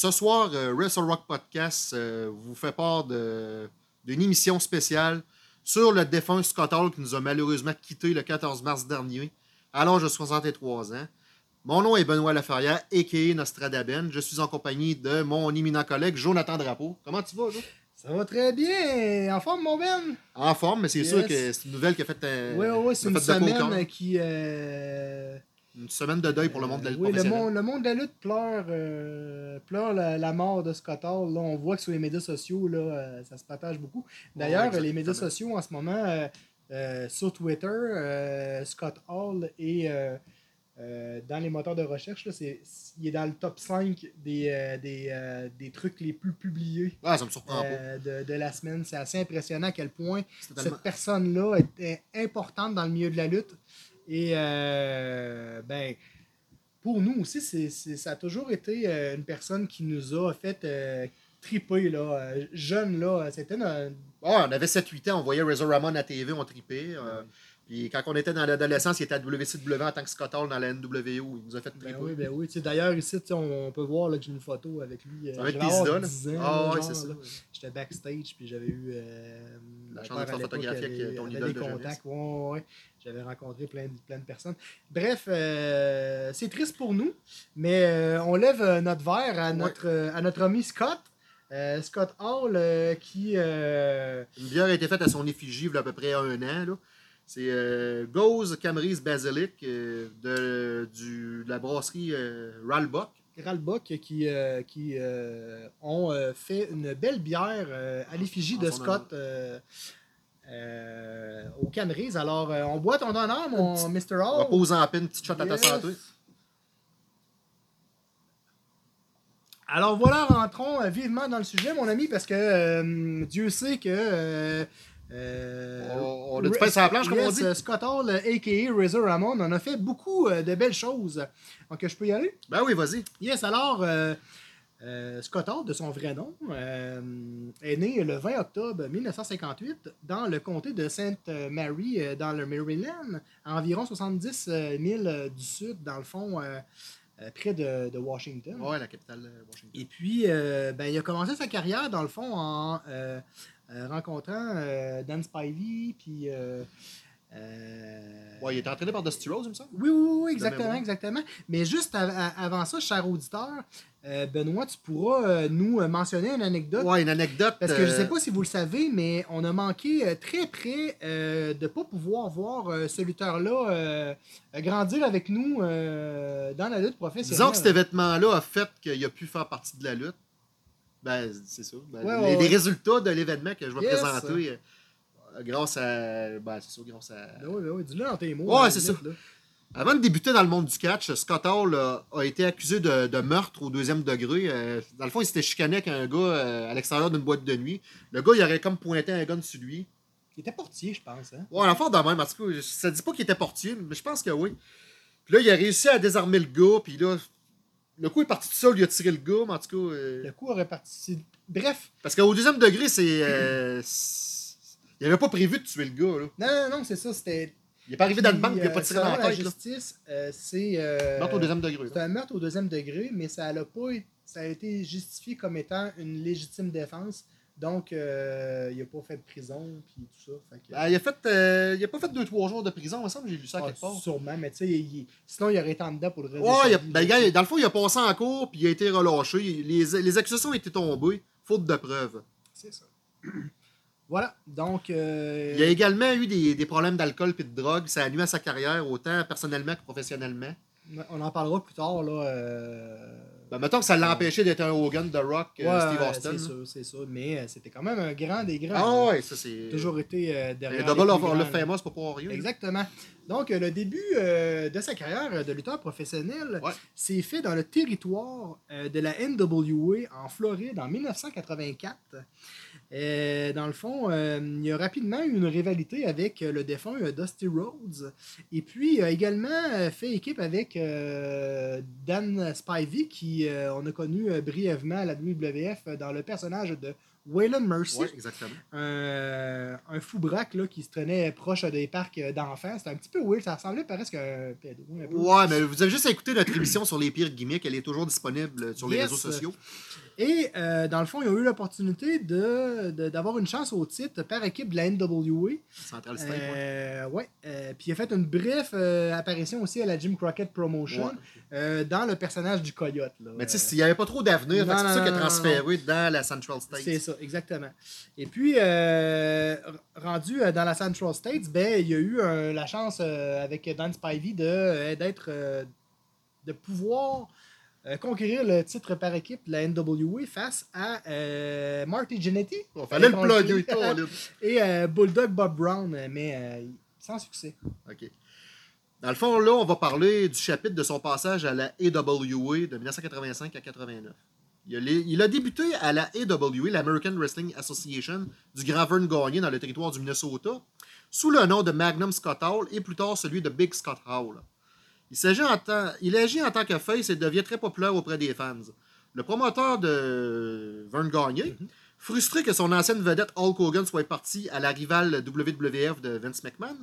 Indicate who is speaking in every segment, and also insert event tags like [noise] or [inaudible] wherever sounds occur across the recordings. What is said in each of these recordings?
Speaker 1: Ce soir, euh, Wrestle Rock Podcast euh, vous fait part d'une émission spéciale sur le défunt Scott Hall qui nous a malheureusement quitté le 14 mars dernier à l'âge de 63 ans. Mon nom est Benoît Laferrière, a.k.a. Nostradaben. Je suis en compagnie de mon éminent collègue Jonathan Drapeau. Comment tu vas, Jo?
Speaker 2: Ça va très bien. En forme, mon Ben?
Speaker 1: En forme, mais c'est
Speaker 2: Yes.
Speaker 1: sûr que c'est une nouvelle qui a fait, euh,
Speaker 2: oui, oui, c'est une semaine qui. euh,
Speaker 1: Une semaine de deuil pour le monde de la lutte
Speaker 2: oui, le monde, le monde de la lutte pleure, euh, pleure la, la mort de Scott Hall. Là, on voit que sur les médias sociaux, là, euh, ça se partage beaucoup. D'ailleurs,
Speaker 1: Ouais,
Speaker 2: les médias sociaux en ce moment, euh, sur Twitter, Scott Hall est dans les moteurs de recherche. Là, il est dans le top 5 des, des, des trucs les plus publiés
Speaker 1: Ah, ça me surprend
Speaker 2: de, de la semaine. C'est assez impressionnant à quel point
Speaker 1: tellement-
Speaker 2: cette personne-là était importante dans le milieu de la lutte. Et euh, ben, pour nous aussi, ça a toujours été euh, une personne qui nous a fait euh, triper. Là, jeune, là, c'était une-
Speaker 1: Ah, on avait 7-8 ans, on voyait Razor Ramon à TV, on tripait. Puis quand on était dans l'adolescence, il était à WCW en tant que Scott Hall dans la NWO. Il nous a fait
Speaker 2: Ben
Speaker 1: triper.
Speaker 2: oui, ben oui. Tu sais, D'ailleurs, ici, on, peut voir là, que j'ai une photo avec lui. euh,
Speaker 1: Ça va être tes idoles.
Speaker 2: 10 ans,
Speaker 1: Ah,
Speaker 2: genre,
Speaker 1: c'est ça.
Speaker 2: J'étais backstage, puis j'avais eu. euh,
Speaker 1: La chance de faire photographier avec, ton idole
Speaker 2: des
Speaker 1: de
Speaker 2: contacts. Ouais, ouais, ouais. J'avais rencontré plein, de- plein de personnes. Bref, euh, c'est triste pour nous, mais euh, on lève notre verre à notre, à notre ami Scott. Euh, Scott Hall, euh, qui. euh,
Speaker 1: Une bière a été faite à son effigie il y a à peu près un an. là. C'est euh, Gose Camerise Basilic euh, de, du, de la brasserie euh, Ralbuck.
Speaker 2: Ralbuck qui, euh, qui euh, ont euh, fait une belle bière euh, à l'effigie de Scott euh, euh, au Camerise. Alors, euh, on boit ton honneur, mon Mr.
Speaker 1: On va
Speaker 2: Hall.
Speaker 1: poser en peine une petite shot à ta
Speaker 2: Yes.
Speaker 1: santé.
Speaker 2: Alors voilà, rentrons vivement dans le sujet, mon ami, parce que euh, Dieu sait que. Euh,
Speaker 1: On- on a du pain sur la planche, comme on dit?
Speaker 2: Scott Hall, a.k.a. Razor Ramon, on a fait beaucoup euh, de belles choses. Donc, je peux y aller?
Speaker 1: Ben oui, vas-y.
Speaker 2: Yes, alors, euh, euh, Scott Hall, de son vrai nom, est né le 20 octobre 1958 dans le comté de Sainte Mary, dans le Maryland, à environ 70 000 euh, du sud, dans le fond, euh, près de, de Washington.
Speaker 1: Ouais, la capitale de Washington.
Speaker 2: Et puis, euh, ben, il a commencé sa carrière, dans le fond, en euh, rencontrant euh, Dan Spivey, puis... euh, euh,
Speaker 1: Ouais, il était entraîné par Dusty Rose, il me semble.
Speaker 2: oui, oui, oui, exactement, exactement. Mais juste avant ça, cher auditeur, euh, Benoît, tu pourras euh, nous euh, mentionner une anecdote.
Speaker 1: Ouais, une anecdote.
Speaker 2: Parce que je ne sais
Speaker 1: euh,
Speaker 2: pas si vous le savez, mais on a manqué euh, très près euh, de ne pas pouvoir voir euh, ce lutteur-là euh, grandir avec nous euh, dans la lutte professionnelle.
Speaker 1: Disons que cet événement-là a fait qu'il a pu faire partie de la lutte. Ben, c'est ça. Ben,
Speaker 2: Ouais,
Speaker 1: les,
Speaker 2: ouais,
Speaker 1: les
Speaker 2: ouais.
Speaker 1: résultats de l'événement que je vais
Speaker 2: Yes.
Speaker 1: présenter, euh, grâce à. Ben, c'est ça, grâce à.
Speaker 2: Ben oui, ben oui, dis-le dans tes mots.
Speaker 1: Ouais, c'est ça.
Speaker 2: là.
Speaker 1: Avant de débuter dans le monde du catch, Scott Hall euh, a été accusé de, de meurtre au deuxième degré. Euh, dans le fond, il s'était chicané avec un gars euh, à l'extérieur d'une boîte de nuit. Le gars, il aurait comme pointé un gun sur lui.
Speaker 2: Il était portier, je pense. Hein?
Speaker 1: Ouais, l'enfant de même, en tout cas, ça dit pas qu'il était portier, mais je pense que oui. Puis là, il a réussi à désarmer le gars, puis là, le coup est parti tout seul, il a tiré le gars, mais en tout cas. euh,
Speaker 2: Le coup aurait parti. Bref,
Speaker 1: Parce qu'au deuxième degré, c'est. euh, il avait pas prévu de tuer le gars, là.
Speaker 2: non, non, non, c'est ça. C'était.
Speaker 1: Il est pas arrivé dans le banc, il a
Speaker 2: Puis,
Speaker 1: pas
Speaker 2: euh,
Speaker 1: tiré dans la
Speaker 2: selon
Speaker 1: tête, là.
Speaker 2: justice, euh, c'est. euh,
Speaker 1: Meurtre au deuxième degré.
Speaker 2: C'est un meurtre au deuxième degré, mais ça a, pas, ça a été justifié comme étant une légitime défense. Donc, euh, il n'a pas fait de prison, puis tout ça. Fait que-
Speaker 1: Ben, il, a fait, euh, il a pas fait 2-3 jours de prison, il me semble j'ai lu ça
Speaker 2: Ah,
Speaker 1: quelque part.
Speaker 2: sûrement, mais tu sais, il- sinon, il aurait été en dedans pour le reste
Speaker 1: Ouais, a- ben, gars, dans le fond, il a passé en cours, puis il a été relâché. Les, les accusations étaient tombées, faute de preuves.
Speaker 2: C'est ça. [clears throat] voilà, donc... euh,
Speaker 1: Il a également eu des, des problèmes d'alcool et de drogue. Ça a nuit à sa carrière, autant personnellement que professionnellement.
Speaker 2: On en parlera plus tard, là.
Speaker 1: Ben, mettons que ça l'a empêché d'être un Hogan de Rock, euh,
Speaker 2: ouais,
Speaker 1: Steve Austin.
Speaker 2: C'est
Speaker 1: là.
Speaker 2: sûr, c'est sûr. Mais euh, c'était quand même un grand des grands.
Speaker 1: Ah ouais, ça c'est.
Speaker 2: Toujours été euh,
Speaker 1: Le
Speaker 2: derrière.
Speaker 1: Double
Speaker 2: les
Speaker 1: of le famous pour rien.
Speaker 2: Exactement. Donc, le début euh, de sa carrière de lutteur professionnel
Speaker 1: Ouais.
Speaker 2: s'est fait dans le territoire euh, de la NWA en Floride en 1984. Euh, dans le fond, euh, il y a rapidement eu une rivalité avec euh, le défunt Dusty Rhodes. Et puis, il a également fait équipe avec Dan Spivey, qui on a connu brièvement à la WWF dans le personnage de Waylon Mercy.
Speaker 1: Ouais, exactement.
Speaker 2: un, un fou braque là, qui se tenait proche des parcs d'enfants. C'était un petit peu weird. Ça ressemblait presque à un pédo. un peu.
Speaker 1: Ouais, mais vous avez juste à écouter notre émission sur les pires gimmicks. Elle est toujours disponible sur les réseaux sociaux.
Speaker 2: Et euh, dans le fond, ils ont eu l'opportunité de, de- d'avoir une chance au titre par équipe de la NWA.
Speaker 1: Central State.
Speaker 2: Euh, ouais. Euh, puis il a fait une brève euh, apparition aussi à la Jim Crockett Promotion
Speaker 1: Ouais.
Speaker 2: euh, dans le personnage du Coyote. là.
Speaker 1: Mais tu sais,
Speaker 2: Euh,
Speaker 1: il n'y avait pas trop d'avenir. C'est ça qu'il a transféré dans la Central State.
Speaker 2: C'est ça, exactement. Et puis, euh, rendu euh, dans la Central States, ben, il y a eu euh, la chance euh, avec Dan Spivey de, d'être, de pouvoir conquérir le titre par équipe de la NWA face à Marty Jannetty
Speaker 1: Il fallait le plugger, [laughs]
Speaker 2: et Bulldog Bob Brown, mais sans succès.
Speaker 1: OK. Dans le fond, là, on va parler du chapitre de son passage à la AWA de 1985 à 89. Il a, il a débuté à la AWA, l'American Wrestling Association, du Grand Vern Gagné dans le territoire du Minnesota, sous le nom de Magnum Scott Hall et plus tard celui de Big Scott Hall. Il, s'agit en tant- il agit en tant que face et devient très populaire auprès des fans. Le promoteur de Vern Gagné, frustré que son ancienne vedette Hulk Hogan soit parti à la rivale WWF de Vince McMahon,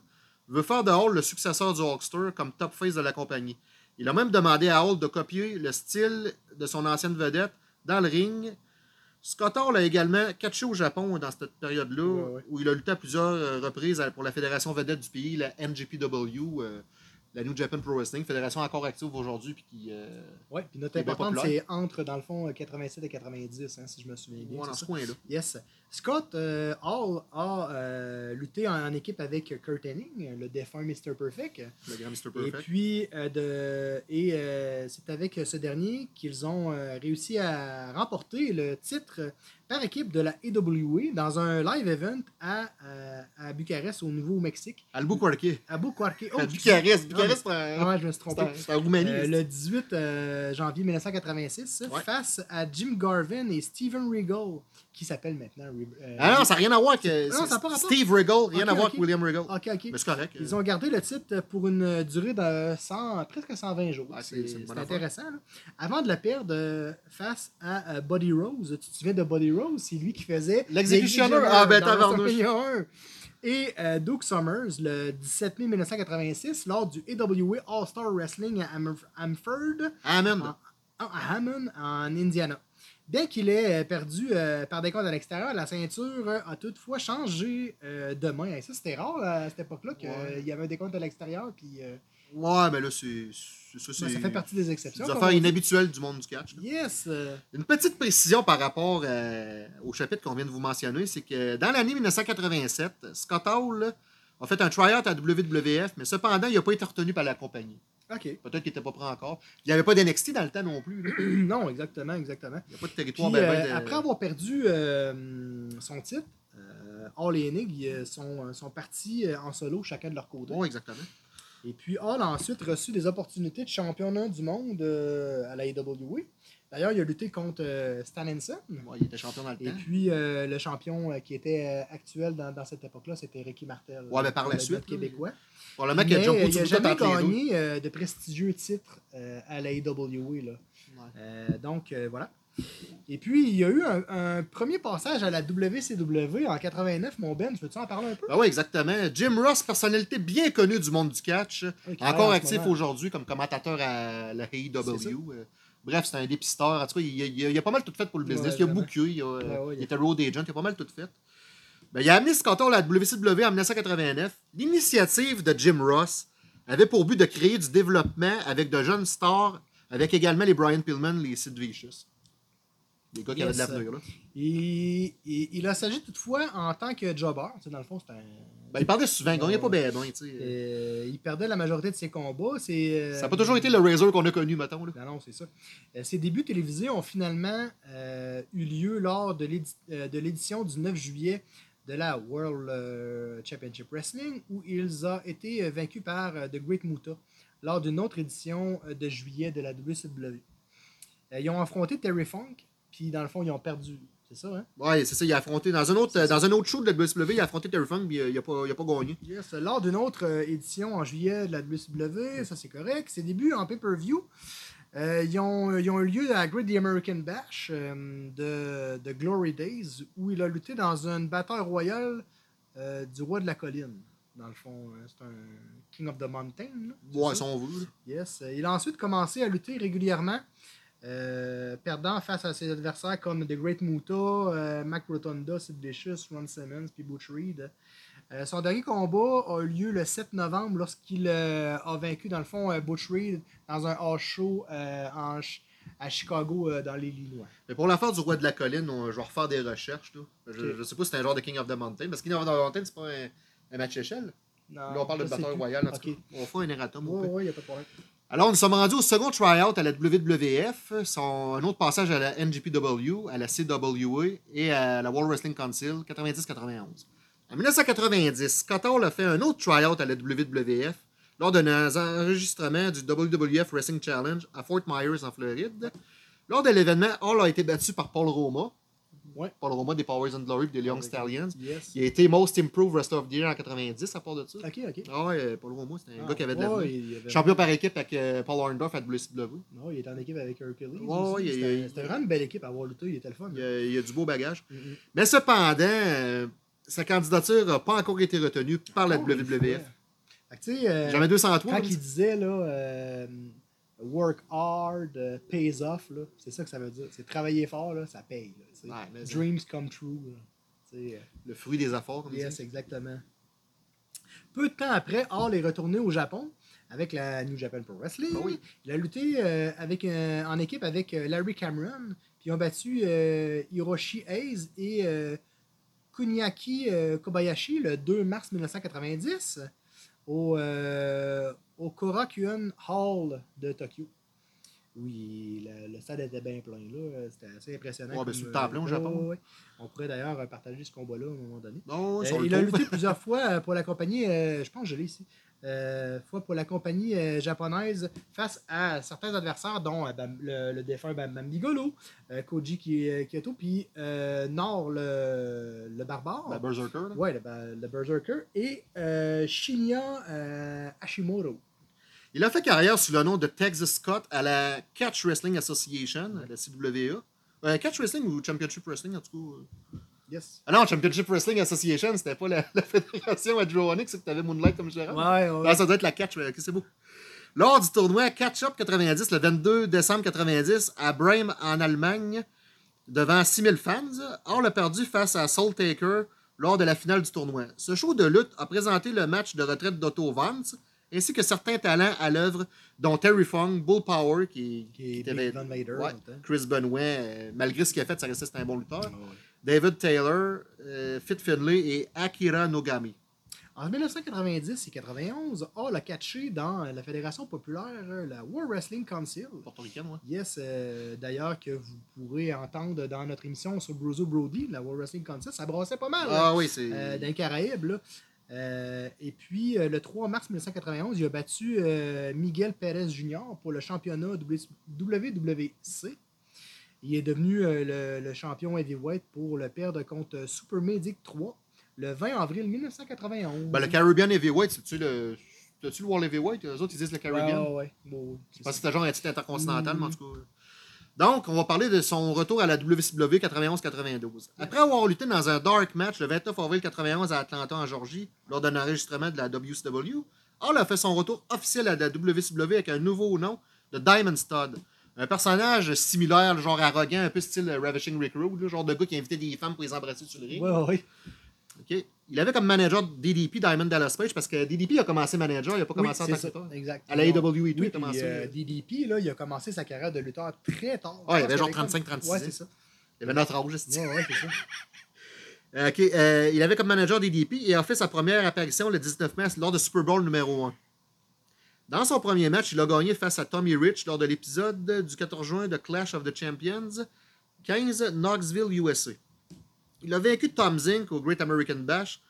Speaker 1: veut faire de Hall le successeur du Hulkster comme top face de la compagnie. Il a même demandé à Hall de copier le style de son ancienne vedette dans le ring. Scott Hall a également catché au Japon dans cette période-là,
Speaker 2: Ouais, ouais.
Speaker 1: où il a lutté à plusieurs euh, reprises pour la fédération vedette du pays, la euh, la New Japan Pro Wrestling, fédération encore active aujourd'hui, puis qui... euh,
Speaker 2: Ouais, puis notre importante, c'est entre, dans le fond, euh, 87 et 90, hein, si je me souviens bien.
Speaker 1: ouais, dans ce coin-là.
Speaker 2: Yes. Scott euh, Hall a euh, lutté en, en équipe avec Kurt Hennig, le défunt Mr. Perfect.
Speaker 1: Le grand Mr.
Speaker 2: Et
Speaker 1: Perfect.
Speaker 2: puis, euh, de, et euh, c'est avec ce dernier qu'ils ont euh, réussi à remporter le titre par équipe de la AWA dans un live event à, euh, à Bucarest, au Nouveau-Mexique.
Speaker 1: Albuquerque.
Speaker 2: À Bucarque. Oh,
Speaker 1: À. Bucarest.
Speaker 2: Non,
Speaker 1: Bucarest, en-
Speaker 2: Ouais, je me suis trompé.
Speaker 1: c'est en Roumanie.
Speaker 2: Euh, le 18 euh, janvier 1986,
Speaker 1: Ouais.
Speaker 2: face à Jim Garvin et Steven Regal, qui s'appelle maintenant. euh,
Speaker 1: Ah non, ça n'a rien à voir avec
Speaker 2: Non, ça a pas rapport.
Speaker 1: Steve Regal, rien à voir avec William Regal.
Speaker 2: Ok, ok.
Speaker 1: Mais c'est correct.
Speaker 2: Ils ont gardé le titre pour une durée de 100, presque 120 jours.
Speaker 1: Ouais, c'est-
Speaker 2: intéressant. là. Avant de le perdre euh, face à euh, Buddy Rose, tu te souviens de Buddy Rose? C'est lui qui faisait
Speaker 1: L'exécutionneur. Ah, ben,
Speaker 2: 1. Et euh, Duke Summers, le 17 mai 1986, lors du AWA All-Star Wrestling à Am- Amford,
Speaker 1: Amen.
Speaker 2: Ah. à Hammond, en Indiana. Bien qu'il ait euh, perdu euh, par des à l'extérieur, la ceinture euh, a toutefois changé euh, de main. Et ça, c'était rare à cette époque-là qu'il
Speaker 1: Ouais.
Speaker 2: y avait un décompte à l'extérieur. Puis,
Speaker 1: Ouais, mais là, c'est. Ça,
Speaker 2: ben, ça fait partie des exceptions.
Speaker 1: des affaires inhabituelles du monde du catch. là.
Speaker 2: Yes!
Speaker 1: Une petite précision par rapport au chapitre qu'on vient de vous mentionner, c'est que dans l'année 1987, Scott Hall a fait un tryout à WWF, mais cependant, il n'a pas été retenu par la compagnie.
Speaker 2: OK.
Speaker 1: Peut-être qu'il n'était pas prêt encore. Il n'y avait pas d'NXT dans le temps non plus. [clears throat]
Speaker 2: non, exactement, exactement.
Speaker 1: Il n'y a pas de
Speaker 2: Puis,
Speaker 1: territoire. ben, ben,
Speaker 2: euh,
Speaker 1: de-
Speaker 2: après avoir perdu euh, son titre, euh, Hall et ils sont, sont partis en solo, chacun de leur côté.
Speaker 1: Exactement.
Speaker 2: Et puis Hall a ensuite reçu des opportunités de championnat du monde à la AWA. D'ailleurs, il a lutté contre euh, Stan Henson.
Speaker 1: Ouais, il était champion dans le
Speaker 2: Et
Speaker 1: temps.
Speaker 2: puis, euh, le champion euh, qui était actuel dans, dans cette époque-là, c'était Ricky Martel.
Speaker 1: Ouais, mais par la
Speaker 2: le
Speaker 1: suite,
Speaker 2: québécois.
Speaker 1: Qu'il y a
Speaker 2: Mais, il n'a jamais gagné de prestigieux titres à la AWA. Là.
Speaker 1: Ouais.
Speaker 2: Donc, voilà. Et puis, il y a eu un, un premier passage à la WCW en 89, mon Ben. Veux-tu en parler un peu?
Speaker 1: Ben oui, exactement. Jim Ross, personnalité bien connue du monde du catch, encore actif aujourd'hui comme commentateur à la. AEW. Bref, c'est un dépisteur. En tout cas, il, il- il a pas mal tout fait pour le business.
Speaker 2: Ouais,
Speaker 1: il a
Speaker 2: vraiment.
Speaker 1: booké, il, a,
Speaker 2: ouais,
Speaker 1: il
Speaker 2: a-
Speaker 1: était road agent, il a pas mal tout fait. Ben, il a amené Scott Hall à la WCW en 1989. L'initiative de Jim Ross avait pour but de créer du développement avec de jeunes stars, avec également les Brian Pillman, les Sid Vicious. Des gars qui
Speaker 2: Yes.
Speaker 1: avaient de l'avenir. là.
Speaker 2: Il, il, il a s'agi toutefois en tant que jobber. Dans le fond, c'est un.
Speaker 1: Ben, il parlait souvent, il gagnait pas bien.
Speaker 2: Euh, il perdait la majorité de ses combats. C'est, euh,
Speaker 1: Ça n'a pas toujours été le Razor qu'on a connu, mettons. Là.
Speaker 2: Non, non, c'est ça. Euh, ses débuts télévisés ont finalement euh, eu lieu lors de l'édi- de l'édition du 9 juillet de la World Championship Wrestling, où ils ont été vaincus par The Great Muta lors d'une autre édition de juillet de la WCW. Ils ont affronté Terry Funk, puis dans le fond, ils ont perdu. C'est ça, hein?
Speaker 1: Ouais, c'est ça, il a affronté. Dans un autre, dans un autre show de la WCW, il a affronté Terry Funk, puis euh, il a pas, il a pas gagné.
Speaker 2: Yes. Lors d'une autre euh, édition en juillet de la WCW, ça c'est correct. Ses débuts en pay-per-view Euh, ils, ont, ils ont eu lieu à Great The American Bash euh, de, de Glory Days, où il a lutté dans une bataille royale du roi de la colline. Dans le fond, c'est un King of the Mountain. là,
Speaker 1: Ouais, si on veut.
Speaker 2: Yes. Il a ensuite commencé à lutter régulièrement, euh, perdant face à ses adversaires comme The Great Muta, euh, Mac Rotonda, Sid Vicious, Ron Simmons puis Butch Reed. Euh, son dernier combat a eu lieu le 7 novembre lorsqu'il a vaincu, dans le fond, Butch Reed dans un house show en à Chicago, dans l'Illinois.
Speaker 1: Mais pour l'affaire du roi de la colline, on- je vais refaire des recherches. Là. Je,
Speaker 2: Ok.
Speaker 1: je sais pas si c'est un genre de King of the Mountain. Parce que King of the Mountain, c'est pas un, un match échelle.
Speaker 2: Non,
Speaker 1: Là, on parle de bataille royale. En tout
Speaker 2: Ok.
Speaker 1: cas. On fera un erratum. au
Speaker 2: Ouais,
Speaker 1: pire.
Speaker 2: ouais, y a pas de problème.
Speaker 1: Alors, nous sommes rendus au second tryout à la WWF, son, un autre passage à la NGPW, à la CWA et à la World Wrestling Council, 90-91. En 1990, Scott Hall a fait un autre tryout à la WWF lors d'un enregistrement du WWF Wrestling Challenge à Fort Myers, en Floride. Lors de l'événement, Hall a été battu par Paul Roma.
Speaker 2: Ouais.
Speaker 1: Paul Roma des Powers and Glory des Young
Speaker 2: Ouais.
Speaker 1: Stallions.
Speaker 2: Yes.
Speaker 1: Il a été Most Improved Wrestler of the Year en 90 à part de ça.
Speaker 2: Ok, ok.
Speaker 1: Ah ouais, Paul Roma, c'était un
Speaker 2: Ah,
Speaker 1: gars qui avait de
Speaker 2: ouais, il y avait-
Speaker 1: Champion par équipe avec euh, Paul Orndorff à WCW.
Speaker 2: Non, il était en équipe avec Hercules.
Speaker 1: Ouais, ouais,
Speaker 2: C'était vraiment une belle équipe à avoir lutté. Il était le fun.
Speaker 1: Il y a, il a du beau bagage. Mais cependant, euh, sa candidature n'a pas encore été retenue par la
Speaker 2: Oh,
Speaker 1: WWF. Jamais 203.
Speaker 2: quand il disait là, euh, work hard, euh, pays off, c'est ça que ça veut dire. C'est travailler fort, là, ça paye. là.
Speaker 1: Ouais,
Speaker 2: Dreams come true. là. Euh,
Speaker 1: le fruit des efforts. Comme
Speaker 2: yes, exactement. Peu de temps après, Hall est retourné au Japon avec la New Japan Pro Wrestling.
Speaker 1: Oui.
Speaker 2: Il a lutté euh, avec, en équipe avec Larry Cameron. Puis ils ont battu euh, Hiroshi Hayes et Kuniaki Kobayashi le 2 mars 1990 au, au Korakuen Hall de Tokyo. Oui, le, le stade était bien plein. là. C'était assez impressionnant.
Speaker 1: Ouais, ben, le temps plein au
Speaker 2: euh,
Speaker 1: Japon.
Speaker 2: ouais, ouais. On pourrait d'ailleurs partager ce combat-là à un moment donné. Euh,
Speaker 1: le
Speaker 2: il a lutté [laughs] plusieurs fois euh, pour la compagnie, euh, je pense que je l'ai ici, euh, fois pour la compagnie japonaise face à certains adversaires, dont le, le défunt Bam Bigolo, Koji Kyoto, puis Nord le, le barbare.
Speaker 1: La Berserker.
Speaker 2: Ouais, le, le Berserker. Et Shinya Hashimoto.
Speaker 1: Il a fait carrière sous le nom de Texas Scott à la Catch Wrestling Association, la CWA. Euh, Catch Wrestling ou Championship Wrestling, en tout cas. euh.
Speaker 2: Yes.
Speaker 1: Ah non, Championship Wrestling Association, c'était pas la, [laughs] la fédération à Joe Onyx, c'est que t'avais Moonlight comme gérant.
Speaker 2: Ouais, ouais.
Speaker 1: Ah, ça doit être la catch, ok, c'est beau. Lors du tournoi Catch Up 90, le 22 décembre 90, à Bremen, en Allemagne, devant 6000 fans, Hall a perdu face à Soul Taker lors de la finale du tournoi. Ce show de lutte a présenté le match de retraite d'Otto Vance, ainsi que certains talents à l'œuvre, dont Terry Funk, Bull Power, qui,
Speaker 2: Qui Vader.
Speaker 1: ouais,
Speaker 2: temps.
Speaker 1: Chris Benoit, euh, malgré ce qu'il a fait, ça restait un bon lutteur,
Speaker 2: ouais.
Speaker 1: David Taylor, euh, Fit Finlay et Akira Nogami.
Speaker 2: En 1990 et 91, Hall a catché dans la Fédération populaire, euh, la World Wrestling Council.
Speaker 1: Portoricaine, ouais.
Speaker 2: Yes, euh, d'ailleurs, que vous pourrez entendre dans notre émission sur Bruzo Brody, la World Wrestling Council. Ça brassait pas mal
Speaker 1: Ah oui, c'est.
Speaker 2: euh, dans les Caraïbes. là. Euh, et puis, euh, le 3 mars 1991, il a battu euh, Miguel Pérez Jr. pour le championnat WWC. Il est devenu le, le champion heavyweight pour le perdre contre Super Medic 3 le 20 avril 1991.
Speaker 1: Ben, le Caribbean Heavyweight, c'est-tu le. T'as-tu le World Heavyweight? Eux autres, ils disent le Caribbean.
Speaker 2: ouais, ouais. Bon, c'est
Speaker 1: Parce que c'était genre un titre intercontinental, mais en tout cas. Donc, on va parler de son retour à la WCW 91-92. Après avoir lutté dans un dark match le 29 avril 91 à Atlanta, en Georgie, lors d'un enregistrement de la WCW, Hall a fait son retour officiel à la WCW avec un nouveau nom de Diamond Stud. Un personnage similaire, genre arrogant, un peu style Ravishing Rick Rude, genre de gars qui invitait des femmes pour les embrasser sur le ring.
Speaker 2: Ouais, ouais.
Speaker 1: Ok. Il avait comme manager DDP Diamond Dallas Page parce que DDP a commencé manager, il n'a pas
Speaker 2: Oui,
Speaker 1: commencé en tant que lutteur.
Speaker 2: exact.
Speaker 1: À la AEW tout,
Speaker 2: Oui,
Speaker 1: il a commencé.
Speaker 2: euh, DDP, là, il a commencé sa carrière de lutteur très tard.
Speaker 1: Ouais, il avait genre
Speaker 2: qu'il
Speaker 1: 35-36
Speaker 2: Ouais, c'est ça.
Speaker 1: Il avait notre âge, c'est
Speaker 2: Ouais, ouais, c'est ça. [laughs]
Speaker 1: Euh, ok, euh, il avait comme manager DDP et a fait sa première apparition le 19 mars lors de Super Bowl numéro 1. Dans son premier match, il a gagné face à Tommy Rich lors de l'épisode du 14 juin de Clash of the Champions 15 Knoxville, USA. Il a vaincu Tom Zink au Great American Bash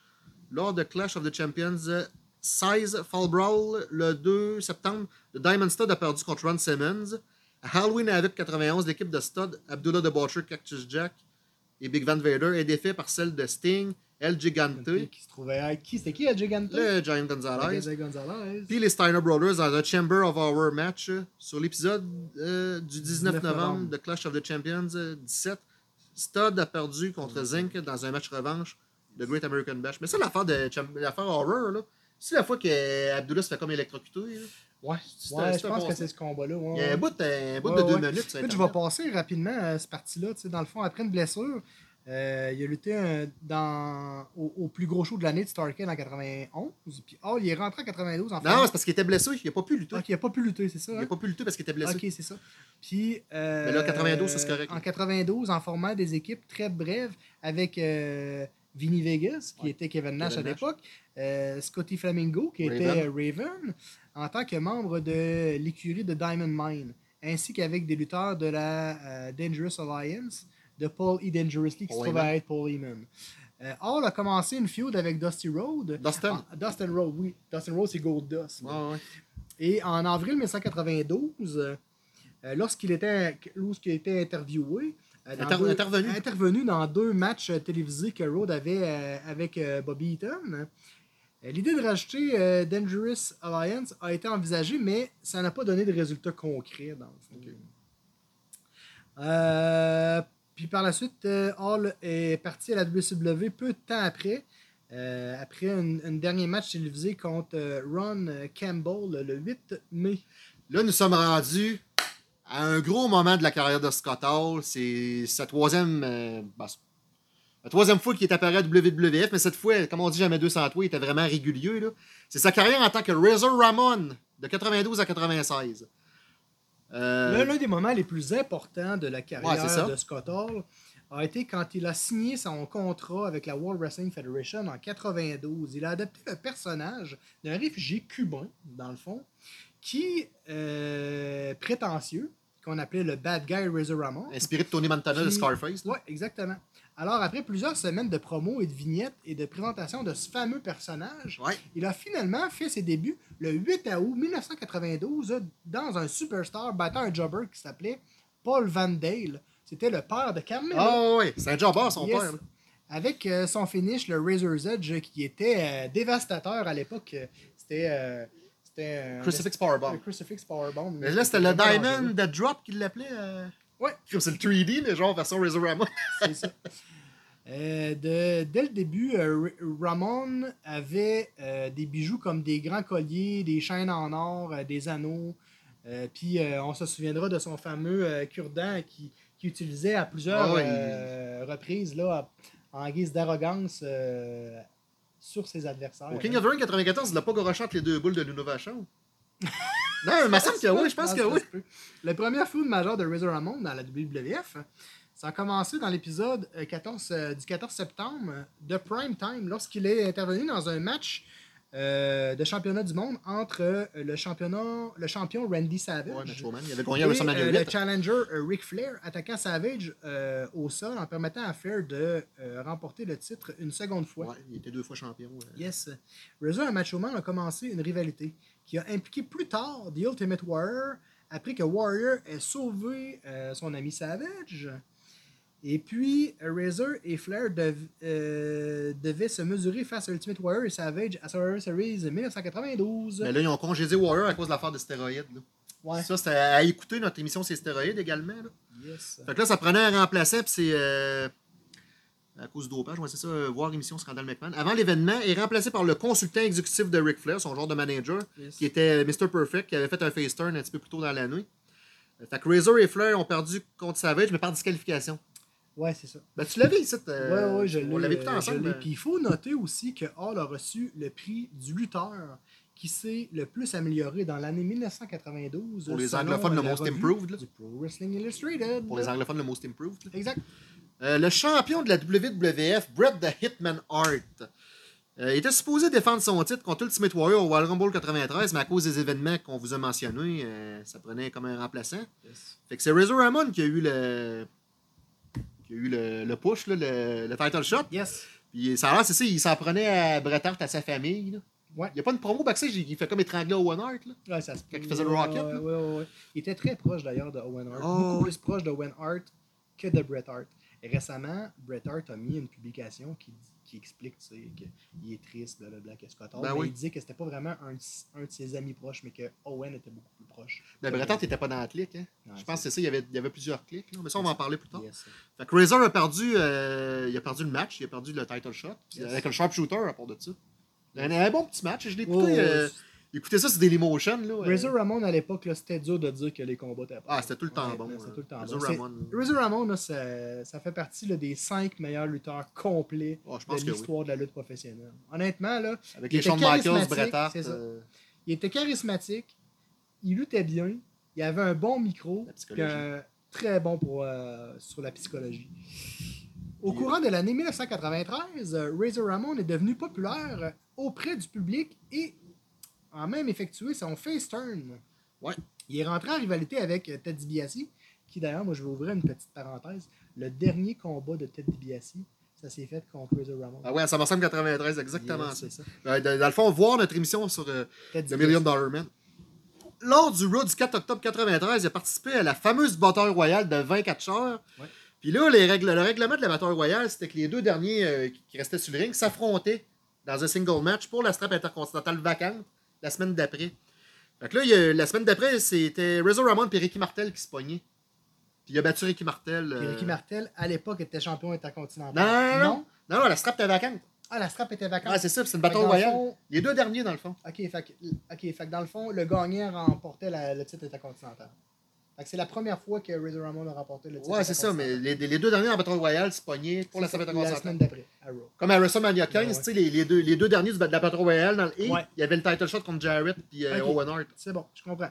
Speaker 1: lors de Clash of the Champions euh, Size Fall Brawl le 2 septembre. Le Diamond Stud a perdu contre Ron Simmons. À Halloween Havoc 91, l'équipe de Stud, Abdullah the Butcher, Cactus Jack et Big Van Vader est défait par celle de Sting El Gigante,
Speaker 2: Qui se trouvait à qui? C'était qui, El Gigante?
Speaker 1: Le Giant Gonzalez,
Speaker 2: Gonzalez. Gonzalez.
Speaker 1: puis les Steiner Brothers dans le Chamber of Our match euh, sur l'épisode euh, du 19
Speaker 2: 19
Speaker 1: novembre
Speaker 2: novembre.
Speaker 1: de Clash of the Champions euh, 17. Stud a perdu contre Zinc dans un match revanche de Great American Bash. Mais ça, l'affaire de Cham- l'affaire Horror, là, c'est la fois qu'Abdullah se fait comme électrocuté. là.
Speaker 2: Ouais, je pense
Speaker 1: bon
Speaker 2: que c'est ce combat-là. ouais,
Speaker 1: Il y a un bout, un bout
Speaker 2: Ouais,
Speaker 1: de deux minutes. sur
Speaker 2: Écoute, je vais passer rapidement à cette partie-là. Tu sais, Dans le fond, après une blessure, euh, il a lutté dans, au, au plus gros show de l'année de Starcade en 91. Puis, oh, il est rentré en 92 en fait.
Speaker 1: Non, c'est parce qu'il était blessé. Il n'a pas pu lutter.
Speaker 2: Ah, il n'a pas pu lutter, c'est ça?
Speaker 1: Il
Speaker 2: hein?
Speaker 1: n'a pas pu lutter parce qu'il était blessé.
Speaker 2: Ok, c'est ça. Puis. euh,
Speaker 1: Mais là, 92, ça, c'est correct.
Speaker 2: En 92, en format des équipes très brèves avec euh, Vinny Vegas, qui
Speaker 1: Ouais.
Speaker 2: était Kevin Nash
Speaker 1: Kevin
Speaker 2: à l'époque, euh, Scotty Flamingo, qui
Speaker 1: Raven.
Speaker 2: était Raven, en tant que membre de l'écurie de Diamond Mine, ainsi qu'avec des lutteurs de la Dangerous Alliance, de Paul E. Dangerously, qui se trouve
Speaker 1: Heyman.
Speaker 2: à être Paul Heyman. Euh, Hall a commencé une feud avec Dusty Road.
Speaker 1: Dustin.
Speaker 2: Ah, Dustin Road, oui. Dustin Road, c'est Gold Dust.
Speaker 1: Ouais.
Speaker 2: Et en avril 1992, euh, lorsqu'il était, lorsqu'il était interviewé, euh,
Speaker 1: Inter-
Speaker 2: deux-
Speaker 1: intervenu.
Speaker 2: intervenu dans deux matchs euh, télévisés que Rhodes avait euh, avec Bobby Eaton, l'idée de rajouter euh, Dangerous Alliance a été envisagée, mais ça n'a pas donné de résultats concrets dans le fond. Euh, puis par la suite, euh, Hall est parti à la WCW peu de temps après. euh, après un, dernier match télévisé contre euh, Ron Campbell le 8 mai.
Speaker 1: Là, nous sommes rendus à un gros moment de la carrière de Scott Hall. C'est sa troisième. ben, la troisième fois qu'il est apparu à WWF, mais cette fois, comme on dit jamais 200 toi, il était vraiment régulier. C'est sa carrière en tant que Razor Ramon de 92 à 96. Euh,
Speaker 2: L'un des moments les plus importants de la carrière de Scott Hall a été quand il a signé son contrat avec la World Wrestling Federation en 92. Il a adapté le personnage d'un réfugié cubain, dans le fond, qui, euh, prétentieux, qu'on appelait le Bad Guy Razor Ramon.
Speaker 1: inspiré de Tony Montana de
Speaker 2: Qui-
Speaker 1: Scarface. là.
Speaker 2: Oui, exactement. Alors, après plusieurs semaines de promos et de vignettes et de présentation de ce fameux personnage,
Speaker 1: Ouais.
Speaker 2: il a finalement fait ses débuts le 8 août 1992 dans un superstar battant un jobber qui s'appelait Paul Van Dale. C'était le père de Carmelo.
Speaker 1: Ah ouais, c'est un jobber, son
Speaker 2: Yes.
Speaker 1: père. là.
Speaker 2: Avec euh, son finish, le Razor's Edge, qui était euh, dévastateur à l'époque. C'était. euh, c'était
Speaker 1: Crucifix
Speaker 2: le
Speaker 1: Powerbomb.
Speaker 2: Crucifix Powerbomb.
Speaker 1: Mais là, c'était le Diamond. Dead Drop qu'il l'appelait.
Speaker 2: Ouais.
Speaker 1: Comme c'est le 3D, mais genre Ramon. [laughs]
Speaker 2: C'est ça. Euh, de- dès le début, euh, Ramon avait euh, des bijoux comme des grands colliers, des chaînes en or, des anneaux. Puis on se souviendra de son fameux cure-dent qui, qui utilisait à plusieurs
Speaker 1: Ah
Speaker 2: reprises là, en guise d'arrogance sur ses adversaires.
Speaker 1: Au King of the Ring 94, il l'a pas goroché entre les deux boules de Nuno Vachon. [laughs] non, il me semble que oui, je pense
Speaker 2: Ah,
Speaker 1: que oui.
Speaker 2: Le premier food majeur de Razor Ramon dans la WWF, ça a commencé dans l'épisode euh, 14, euh, du 14 septembre de Prime Time, lorsqu'il est intervenu dans un match euh, de championnat du monde entre le, championnat, le champion Randy Savage
Speaker 1: Ouais, Macho Man. Il avait gagné
Speaker 2: et euh, le
Speaker 1: 8.
Speaker 2: challenger euh, Ric Flair, attaquant Savage au sol en permettant à Flair de remporter le titre une seconde fois.
Speaker 1: Ouais, il était deux fois champion.
Speaker 2: Yes. Razor et Macho Man ont commencé une rivalité qui a impliqué plus tard The Ultimate Warrior après que Warrior ait sauvé euh, son ami Savage. Et puis, Razor et Flair dev- euh, devaient se mesurer face à Ultimate Warrior et Savage à Survivor Series 1992.
Speaker 1: Mais là, ils ont congédié Warrior à cause de l'affaire de stéroïdes. là.
Speaker 2: Ouais.
Speaker 1: Ça, c'était à écouter notre émission C'est stéroïdes également. Là.
Speaker 2: Yes.
Speaker 1: Fait que là, ça prenait un remplaçant, puis c'est. euh, à cause du dopage, ouais, c'est ça, euh, voir émission Scandal McMahon. Avant l'événement, il est remplacé par le consultant exécutif de Ric Flair, son genre de manager,
Speaker 2: Yes.
Speaker 1: qui était Mr. Perfect, qui avait fait un face turn un petit peu plus tôt dans l'année. Fait que Razor et Flair ont perdu contre Savage, mais par disqualification.
Speaker 2: Ouais, c'est ça.
Speaker 1: Ben, tu l'avais ici. euh,
Speaker 2: ouais, ouais, je l'ai.
Speaker 1: On l'avait écouté
Speaker 2: euh,
Speaker 1: ensemble. euh,
Speaker 2: Puis il faut noter aussi que Hall a reçu le prix du lutteur qui s'est le plus amélioré dans l'année 1992.
Speaker 1: Pour les anglophones, le
Speaker 2: la
Speaker 1: Most Improved, là.
Speaker 2: Du Pro Wrestling Illustrated.
Speaker 1: Pour les anglophones, le Most Improved. là.
Speaker 2: Exact.
Speaker 1: Euh, le champion de la WWF, Bret the Hitman Hart, euh, était supposé défendre son titre contre Ultimate Warrior au Wild Rumble 93, mais à cause des événements qu'on vous a mentionnés, euh, ça prenait comme un remplaçant. Fait que c'est Razor Ramon qui a eu le qui a eu le, le push, là, le, le title shot.
Speaker 2: Yes.
Speaker 1: Puis ça a l'air, c'est ça, il s'en prenait à Bret Hart, à sa famille. là.
Speaker 2: Ouais.
Speaker 1: Il n'y a pas une promo backstage, il il fait comme étrangler Owen Hart. Là.
Speaker 2: Ouais, ça se
Speaker 1: Quand il faisait le Rocket,
Speaker 2: Ouais, ouais. Il était très proche d'ailleurs de Owen Hart.
Speaker 1: Oh,
Speaker 2: Beaucoup plus proche de Owen Hart que de Bret Hart. Récemment, Bret Hart a mis une publication qui, qui explique qu'il est triste, blablabla, que Scott Hall.
Speaker 1: Ben
Speaker 2: mais
Speaker 1: oui.
Speaker 2: il disait que c'était pas vraiment un, de- un de ses amis proches, mais que Owen était beaucoup plus proche.
Speaker 1: Ben, Bret Hart n'était pas dans la clique. Hein? Je pense que
Speaker 2: c'est-
Speaker 1: ça, il y, avait, il y avait plusieurs clics. là. Mais ça, on va en parler plus tard.
Speaker 2: Yes.
Speaker 1: Fait que Razor a perdu, euh, il a perdu le match, il a perdu le title shot.
Speaker 2: Yes.
Speaker 1: Avec le sharpshooter à part de ça. Un, un bon petit match. Je l'ai écouté.
Speaker 2: Oh,
Speaker 1: euh, écoutez ça Dailymotion. Là, euh.
Speaker 2: Razor Ramon à l'époque, c'était dur de dire que les combats étaient
Speaker 1: Ah, c'était tout le temps
Speaker 2: Ouais,
Speaker 1: bon.
Speaker 2: C'était tout le temps
Speaker 1: Razor
Speaker 2: bon. C'est-
Speaker 1: Ramon.
Speaker 2: Razor Ramon, là, ça, ça fait partie là, des cinq meilleurs lutteurs complets
Speaker 1: je
Speaker 2: de
Speaker 1: oui.
Speaker 2: l'histoire de la lutte professionnelle. Honnêtement, là,
Speaker 1: Avec
Speaker 2: il
Speaker 1: les
Speaker 2: était
Speaker 1: Shawn Michaels,
Speaker 2: charismatique,
Speaker 1: Bret Hart.
Speaker 2: c'est ça.
Speaker 1: euh,
Speaker 2: il était charismatique, il luttait bien, il avait un bon micro, puis un très bon pour, euh, sur la psychologie. Au courant de l'année 1993, euh, Razor Ramon est devenu populaire auprès du public et a même effectué son face turn.
Speaker 1: Ouais.
Speaker 2: Il est rentré en rivalité avec euh, Ted DiBiase, qui d'ailleurs, moi je vais ouvrir une petite parenthèse, le dernier combat de Ted DiBiase, ça s'est fait contre Razor Ramon.
Speaker 1: Ah ouais, à SummerSlam 93, exactement ça.
Speaker 2: c'est ça.
Speaker 1: Euh, dans, le fond, voir notre émission sur euh, The. Million Dollar Man. Lors du Raw du 4 octobre 93, il a participé à la fameuse bataille royale de 24 heures.
Speaker 2: Ouais.
Speaker 1: Puis là, les règles, le règlement de la bataille royale, c'était que les deux derniers euh, qui restaient sur le ring s'affrontaient dans un single match pour la strap intercontinentale vacante la semaine d'après. Fait que là, il y a- la semaine d'après, c'était Razor Ramon et Ricky Martel qui se pognaient. Puis il a battu Ricky Martel.
Speaker 2: Puis
Speaker 1: euh,
Speaker 2: Ricky Martel, à l'époque, était champion intercontinental.
Speaker 1: Non, non, non, non? Non, non, la strap était vacante.
Speaker 2: Ah, la strap était vacante.
Speaker 1: Ah, c'est ça, c'est une bataille
Speaker 2: le
Speaker 1: royale.
Speaker 2: fond-
Speaker 1: Les deux derniers, dans le fond.
Speaker 2: Ok, fait que, ok, fait que dans le fond, le gagnant remportait la- le titre intercontinental. C'est la première fois que Razor Ramon a remporté le titre
Speaker 1: Ouais, c'est ça, mais les, les deux derniers en bataille royale se pognaient pour la
Speaker 2: semaine d'après.
Speaker 1: Comme à WrestleMania 15,
Speaker 2: Ouais, ouais.
Speaker 1: tu sais, les, les deux, les deux derniers de la Battle Royale, dans le
Speaker 2: Ouais.
Speaker 1: il y avait le title shot contre Jarrett et
Speaker 2: Ok.
Speaker 1: Owen Hart.
Speaker 2: C'est bon, je comprends.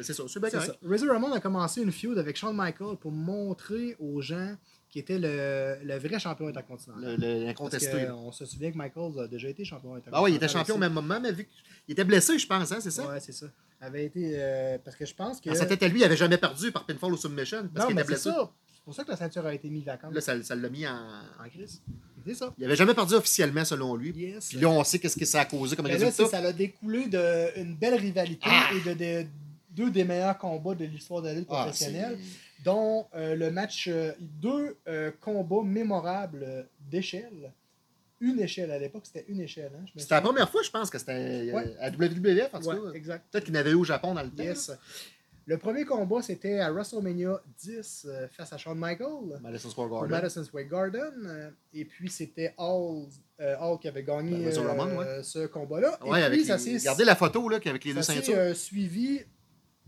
Speaker 1: C'est ça, c'est bien
Speaker 2: C'est
Speaker 1: correct.
Speaker 2: ça. Razor Ramon a commencé une feud avec Shawn Michaels pour montrer aux gens qui était le, le vrai champion intercontinental.
Speaker 1: L'incontesté.
Speaker 2: qu'on se souvient que Michaels a déjà été champion intercontinental.
Speaker 1: Ah ouais, il était champion au même moment, mais vu qu'il était blessé, je pense, hein, c'est ça?
Speaker 2: Ouais, c'est ça. Avait été. euh, parce que je pense que.
Speaker 1: Dans sa tête à lui, il avait jamais perdu par pinfall ou submission parce qu'il était
Speaker 2: c'est
Speaker 1: blessé.
Speaker 2: C'est pour ça que la ceinture a été mise vacante.
Speaker 1: Là, ça l'a mis en.
Speaker 2: en crise. C'est ça.
Speaker 1: Il avait jamais perdu officiellement, selon lui.
Speaker 2: Yes.
Speaker 1: Puis là, on sait qu'est-ce que ça a causé comme
Speaker 2: Mais
Speaker 1: résultat.
Speaker 2: ça a découlé d'une belle rivalité
Speaker 1: Ah!
Speaker 2: et de, de- deux des meilleurs combats de l'histoire de la lutte
Speaker 1: Ah,
Speaker 2: professionnelle, dont euh, le match, euh, deux euh, combats mémorables d'échelle. Une échelle à l'époque, c'était une échelle. Hein,
Speaker 1: C'était la première fois, je pense, que c'était
Speaker 2: Ouais.
Speaker 1: à WWF, en tout
Speaker 2: Ouais,
Speaker 1: cas.
Speaker 2: exact.
Speaker 1: Peut-être qu'il n'avait eu au Japon dans le temps.
Speaker 2: Yes. Le premier combat, c'était à WrestleMania 10 euh, face à Shawn Michaels.
Speaker 1: Madison Square Garden.
Speaker 2: Madison Square Garden. et puis, c'était Hall, Hall qui avait gagné
Speaker 1: Ben, ouais.
Speaker 2: ce combat-là. Et
Speaker 1: avec
Speaker 2: puis, ça
Speaker 1: les...
Speaker 2: s'est
Speaker 1: Regardez la photo là, avec les deux
Speaker 2: ça
Speaker 1: ceintures.
Speaker 2: suivi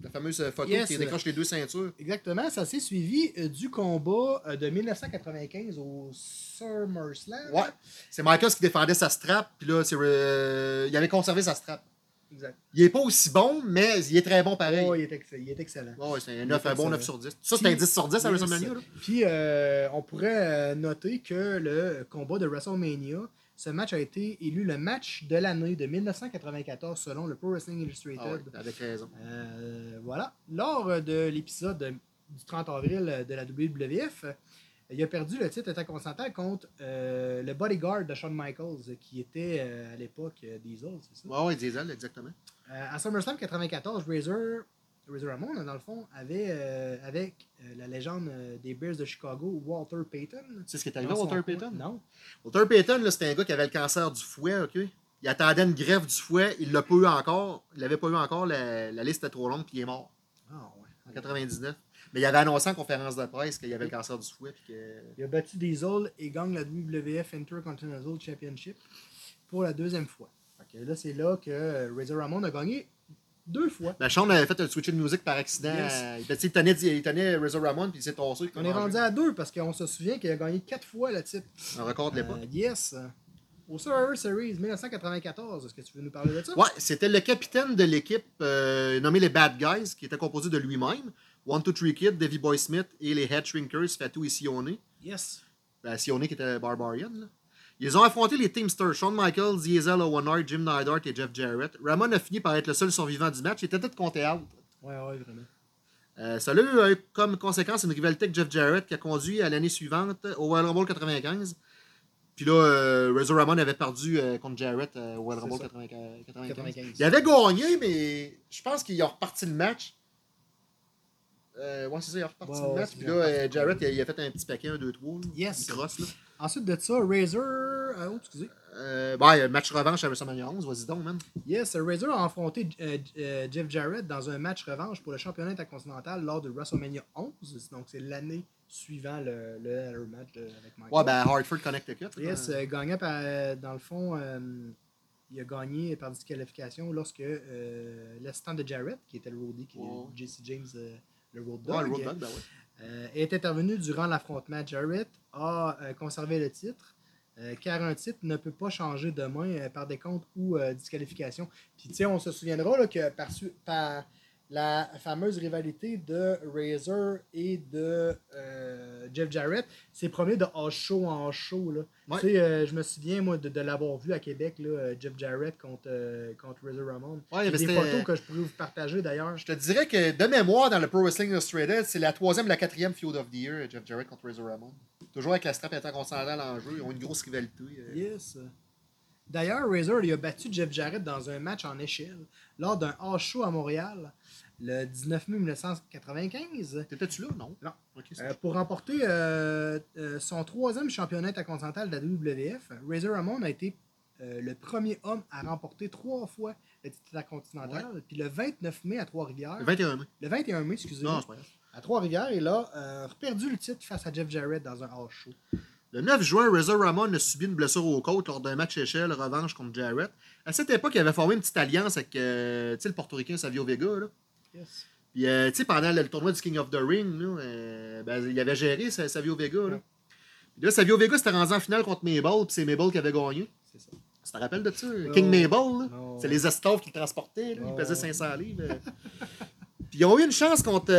Speaker 1: La fameuse euh, photo
Speaker 2: Yes.
Speaker 1: qui décroche les deux ceintures.
Speaker 2: Exactement, ça s'est suivi euh, du combat euh, de 1995 au SummerSlam.
Speaker 1: Ouais. C'est Michaels qui défendait sa strap, puis là, c'est, euh, il avait conservé sa strap.
Speaker 2: Exact.
Speaker 1: Il est pas aussi bon, mais il est très bon pareil.
Speaker 2: Oh, il, est ex- il est excellent.
Speaker 1: Ouais, c'est un,
Speaker 2: Il
Speaker 1: 9,
Speaker 2: est
Speaker 1: un bon
Speaker 2: excellent.
Speaker 1: 9 sur 10. Ça, c'est un
Speaker 2: Puis-
Speaker 1: 10 sur 10 à. WrestleMania.
Speaker 2: Puis, euh, on pourrait noter que le combat de WrestleMania, ce match a été élu le match de l'année de 1994 selon le Pro Wrestling Illustrated.
Speaker 1: Ah avec raison.
Speaker 2: Euh, voilà. Lors de l'épisode du 30 avril de la WWF, il a perdu le titre intercontinental contre euh, le bodyguard de Shawn Michaels, qui était euh, à l'époque Diesel, c'est ça?
Speaker 1: Ouais, Diesel, exactement.
Speaker 2: À SummerSlam 94, Razor, Razor Ramon, dans le fond, avait euh, avec euh, la légende euh, des Bears de Chicago, Walter Payton.
Speaker 1: Tu sais ce qui est arrivé à Walter. Payton?
Speaker 2: Non.
Speaker 1: Walter Payton, là, c'était un gars qui avait le cancer du fouet, OK? Il attendait une greffe du fouet, il l'a pas eu encore. Il l'avait pas eu encore, la, la liste était trop longue, puis il est mort
Speaker 2: Ah,
Speaker 1: en
Speaker 2: ouais.
Speaker 1: 99. Mais il avait annoncé en conférence de presse qu'il avait le cancer du fouet, puis que...
Speaker 2: Il a battu Diesel et gagne la WWF Intercontinental Championship pour la deuxième fois. Que là, c'est là que Razor Ramon a gagné deux fois.
Speaker 1: Ben, Sean avait fait un switch de musique par accident.
Speaker 2: Yes.
Speaker 1: Euh, Il, il tenait, il tenait Razor Ramon, puis il s'est tossé.
Speaker 2: On est rendu à deux parce qu'on se souvient qu'il a gagné quatre fois le titre.
Speaker 1: Un record de l'époque.
Speaker 2: Euh, yes. Au Survivor Series 1994, est-ce que tu veux nous parler de ça?
Speaker 1: Ouais, c'était le capitaine de l'équipe euh, nommé les Bad Guys, qui était composé de lui-même, One Two Three Kid, Davy Boy Smith et les Head Shrinkers, Fatou et Sione.
Speaker 2: Yes.
Speaker 1: Ben, Sione qui était Barbarian. là. Ils ont affronté les Teamsters, Shawn Michaels, Diesel, Owen Hart, Jim Neidhart et Jeff Jarrett. Ramon a fini par être le seul survivant du match. Il était tout compté out.
Speaker 2: Ouais, ouais, vraiment.
Speaker 1: Euh, ça a eu euh, comme conséquence une rivalité avec Jeff Jarrett qui a conduit à l'année suivante au Royal Rumble 95. Puis là, euh, Razor Ramon avait perdu euh, contre Jarrett euh, au Royal Rumble
Speaker 2: ça.
Speaker 1: 95. 95.
Speaker 2: 95.
Speaker 1: Il avait gagné, mais je pense qu'il a reparti le match. Ouais, c'est ça, il est reparti le match. Puis là, Jarrett, il a, il a fait un petit paquet, un 2-3. là.
Speaker 2: Yes.
Speaker 1: Une crosse, là.
Speaker 2: Ensuite de ça, Razor. euh, oh, excusez.
Speaker 1: Euh, ouais, match revanche à WrestleMania 11, vas-y donc, man.
Speaker 2: Yes, Razor a affronté euh, euh, Jeff Jarrett dans un match revanche pour le championnat intercontinental lors de WrestleMania 11. Donc, c'est l'année suivant le, le, le match de- avec Michael.
Speaker 1: Ouais, ben Hartford Connecticut. là.
Speaker 2: Yes, gagnant par, dans le fond, il a gagné par disqualification lorsque l'assistant de Jarrett, qui était le roadie, qui
Speaker 1: Ouais.
Speaker 2: est JC James, le road
Speaker 1: Ouais,
Speaker 2: dog,
Speaker 1: le Road Dogg, ben ouais.
Speaker 2: Euh, est intervenu durant l'affrontement. Jarrett a euh, conservé le titre. euh, car un titre ne peut pas changer de main euh, par décompte ou euh, disqualification. Puis, tu sais, on se souviendra que par, par la fameuse rivalité de Razor et de euh, Jeff Jarrett, c'est promis de en show en show. Là.
Speaker 1: Ouais.
Speaker 2: Tu sais, euh, je me souviens, moi, de, de l'avoir vu à Québec, là, euh, Jeff Jarrett contre, euh, contre Razor Ramon.
Speaker 1: Ouais,
Speaker 2: J'ai
Speaker 1: mais
Speaker 2: des photos que je pourrais vous partager d'ailleurs.
Speaker 1: Je te dirais que de mémoire, dans le Pro Wrestling Illustrated, c'est la troisième et la quatrième Feud of the Year, Jeff Jarrett contre Razor Ramon. Toujours avec la strap intercontinentale en jeu, ils ont une grosse rivalité.
Speaker 2: Yes. D'ailleurs, Razor il a battu Jeff Jarrett dans un match en échelle lors d'un house show à Montréal le 19 mai 1995
Speaker 1: T'étais-tu là? Non.
Speaker 2: Non. Euh, pour remporter euh, euh, son troisième championnat intercontinental de la WWF. Razor Ramon a été le premier homme à remporter trois fois le titre intercontinental. Puis le 29 mai à Trois-Rivières,
Speaker 1: Le 21 mai.
Speaker 2: le 21 mai, excusez-moi,
Speaker 1: Non, c'est pas
Speaker 2: à Trois-Rivières, il a perdu le titre face à Jeff Jarrett dans un house show.
Speaker 1: Le 9 juin, Razor Ramon a subi une blessure aux côtes lors d'un match échelle revanche contre Jarrett. À cette époque, il avait formé une petite alliance avec euh, le portoricain Savio Vega. Là.
Speaker 2: Yes.
Speaker 1: Puis, euh, tu sais, pendant le, le tournoi du King of the Ring, là, euh, ben, il avait géré Sa- Savio Vega. Là.
Speaker 2: Ouais.
Speaker 1: Puis là, Savio Vega s'était rendu en finale contre Mabel, puis c'est Mabel qui avait gagné.
Speaker 2: C'est ça.
Speaker 1: Tu te rappelles de ça? King. Mabel, c'est les esclaves qui le transportaient. Là.
Speaker 2: Non.
Speaker 1: Ils pesaient 500 livres. euh. [laughs] puis ils ont eu une chance contre.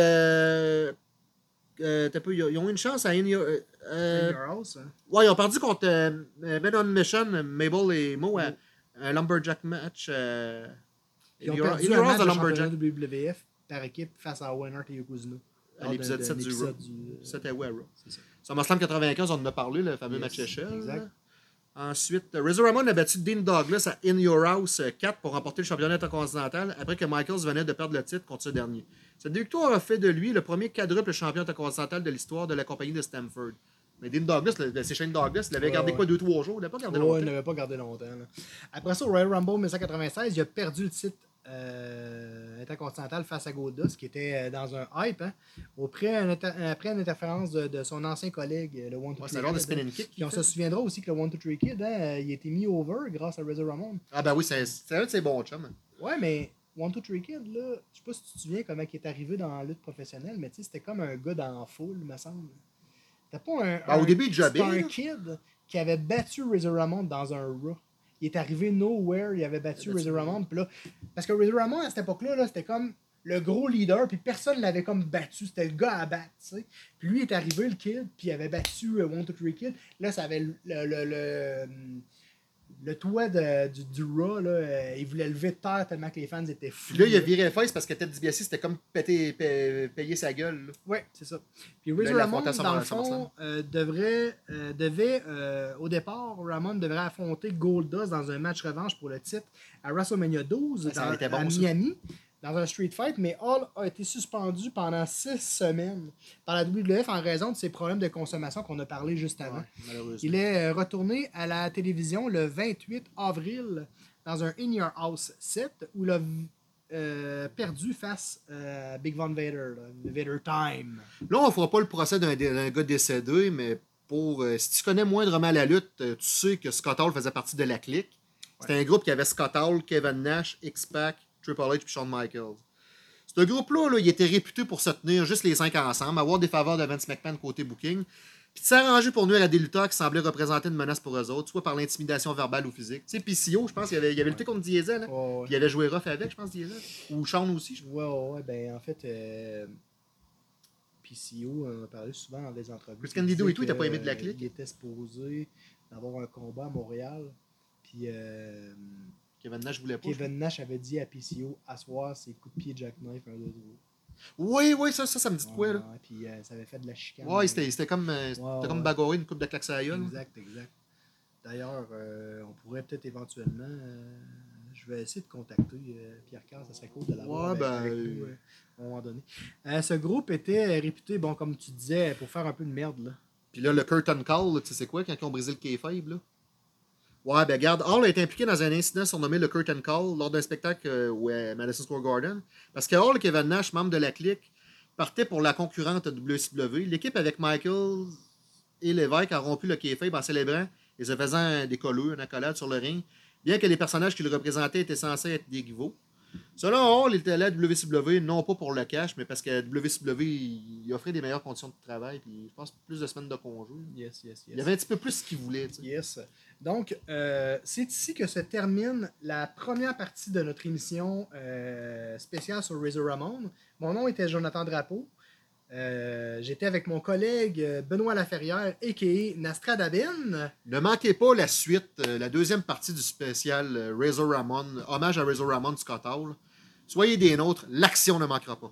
Speaker 1: Euh, euh, peu, ils ont- eu une chance à In Your- euh, euh,
Speaker 2: In Your House, hein.
Speaker 1: Ouais, ils ont perdu contre euh, euh, Men on Mission, Mabel et Mo, à un Lumberjack match. Euh,
Speaker 2: Ils ont
Speaker 1: In Your-
Speaker 2: perdu
Speaker 1: In Your House Lumberjack.
Speaker 2: WWF par équipe face à Owen Hart et Yokozuna.
Speaker 1: à l'épisode
Speaker 2: d'un-
Speaker 1: 7
Speaker 2: d'un
Speaker 1: du Raw.
Speaker 2: euh,
Speaker 1: C'était ouais, Raw.
Speaker 2: C'est ça.
Speaker 1: SummerSlam 95, on en a parlé, le fameux
Speaker 2: Yes,
Speaker 1: match échelle.
Speaker 2: exact.
Speaker 1: Ensuite, euh, Razor Ramon a battu Dean Douglas à In Your House euh, 4 pour remporter le championnat intercontinental après que Michaels venait de perdre le titre contre ce dernier. Cette victoire a fait de lui le premier quadruple champion intercontinental de l'histoire de la compagnie de Stamford. Mais Dean Douglas, c'est Shane Douglas, il avait
Speaker 2: Ouais,
Speaker 1: gardé
Speaker 2: ouais.
Speaker 1: quoi, 2-3 jours, il n'avait pas gardé
Speaker 2: Ouais, il
Speaker 1: longtemps.
Speaker 2: n'avait pas gardé longtemps. là. Après ça, au Royal Rumble 1996, il a perdu le titre euh, intercontinental face à Goldust, qui était euh, dans un hype, hein, auprès, un après une interférence de, de son ancien collègue, le One Two
Speaker 1: Ouais,
Speaker 2: Three
Speaker 1: de
Speaker 2: Kid,
Speaker 1: kick.
Speaker 2: Puis
Speaker 1: qu'il
Speaker 2: on se souviendra aussi que le One Two Three Kid, hein, euh, il a été mis over grâce à Razor Ramon.
Speaker 1: Ah ben oui, c'est c'est un de ses bons chums.
Speaker 2: Ouais, mais One Two Three Kid, là, je sais pas si tu te souviens comment il est arrivé dans la lutte professionnelle, mais tu sais, c'était comme un gars dans la foule, me semble. C'était pas un.
Speaker 1: Ben, au
Speaker 2: un-
Speaker 1: début, il
Speaker 2: C'était un kid qui avait battu Razor Ramon dans un Raw. Il est arrivé nowhere, il avait battu Razor Ramon. Puis là, parce que Razor Ramon, à cette époque-là, là, c'était comme le gros leader, puis personne l'avait comme battu. C'était le gars à battre, tu sais. Puis lui est arrivé, le kid, puis il avait battu euh, One Two Three Kid. Là, ça avait le, le, le, le, le toit de- du, du Raw, là, euh, il voulait lever de terre tellement que les fans étaient fous.
Speaker 1: Là, il a viré face parce que Ted DiBiase, c'était comme péter, pa- payer sa gueule. là.
Speaker 2: Ouais, c'est ça. Puis Razor Ramon, dans le fond, euh, devrait, euh, devait, au départ, Ramon devrait affronter Goldust dans un match revanche pour le titre à WrestleMania 12
Speaker 1: Ouais, ça
Speaker 2: dans-
Speaker 1: aurait été bon,
Speaker 2: à
Speaker 1: ça.
Speaker 2: Dans un street fight, mais Hall a été suspendu pendant six semaines par la WWF en raison de ses problèmes de consommation qu'on a parlé juste avant.
Speaker 1: Ouais.
Speaker 2: Il est euh, retourné à la télévision le 28 avril dans un In Your House 7 où il a euh, perdu face à Big Von Vader, là, Vader Time.
Speaker 1: Là, on fera pas le procès d'un gars décédé, mais pour euh, si tu connais moindrement la lutte, euh, tu sais que Scott Hall faisait partie de la clique. C'était un groupe qui avait Scott Hall, Kevin Nash, X-Pac, Triple H et Shawn Michaels. Ce groupe-là, là, il était réputé pour se tenir juste les cinq ensemble, avoir des faveurs de Vince McMahon côté booking, puis de s'arranger pour nuire à des lutteurs qui semblaient représenter une menace pour eux autres, soit par l'intimidation verbale ou physique. Tu sais, PCO, je pense qu'il avait, il avait lutté contre Diesel, hein,
Speaker 2: ouais.
Speaker 1: puis il avait joué rough avec, je pense, Diesel. Ou Shawn aussi, je
Speaker 2: Ouais, ouais, ouais, ben en fait, euh, PCO en a parlé souvent dans des entrevues.
Speaker 1: Chris Candido et tout, il t'a pas aimé de la
Speaker 2: que,
Speaker 1: clique?
Speaker 2: Il était supposé d'avoir un combat à Montréal. Puis euh,
Speaker 1: Kevin Nash voulait pas.
Speaker 2: Kevin Nash avait dit à PCO asseoir ses coups de pied jackknife, un, deux, trois.
Speaker 1: Oui, oui, ça, ça, ça me dit de quoi, là?
Speaker 2: Puis euh, ça avait fait de la chicane.
Speaker 1: Ouais, c'était c'était comme, euh,
Speaker 2: Ouais,
Speaker 1: comme une coupe de claques à la gueule.
Speaker 2: Exact, exact. D'ailleurs, euh, on pourrait peut-être éventuellement. euh, je vais essayer de contacter Pierre Carl, ça serait cool de l'avoir
Speaker 1: Ouais, ben,
Speaker 2: avec nous à un moment donné. Ce groupe était réputé, bon, comme tu disais, pour faire un peu de merde. Là.
Speaker 1: Puis là, le curtain call, là, tu sais c'est quoi quand ils ont brisé le kayfabe, là? Ouais, ben regarde, Hall a été impliqué dans un incident surnommé le curtain call lors d'un spectacle euh, Madison Square Garden. Parce que Hall et Kevin Nash, membres de la clique, partaient pour la concurrente WCW. L'équipe avec Michael et Lévesque a rompu le kayfabe en célébrant et se faisant des colleux, une accolade sur le ring, bien que les personnages qu'il représentait étaient censés être des rivaux. Selon Hall, il était allé à WCW, non pas pour le cash, mais parce que WCW, il offrait des meilleures conditions de travail, puis je pense plus de semaines de congé.
Speaker 2: Yes, yes, yes.
Speaker 1: Il y avait un petit peu plus ce qu'il voulait. tu sais.
Speaker 2: Yes. Donc, euh, c'est ici que se termine la première partie de notre émission euh, spéciale sur Razor Ramon. Mon nom était Jonathan Drapeau. Euh, J'étais avec mon collègue euh, Benoît Laferrière, a.k.a. Nastradabin.
Speaker 1: Ne manquez pas la suite, euh, la deuxième partie du spécial Razor Ramon, hommage à Razor Ramon Scott Hall. Soyez des nôtres, l'action ne manquera pas.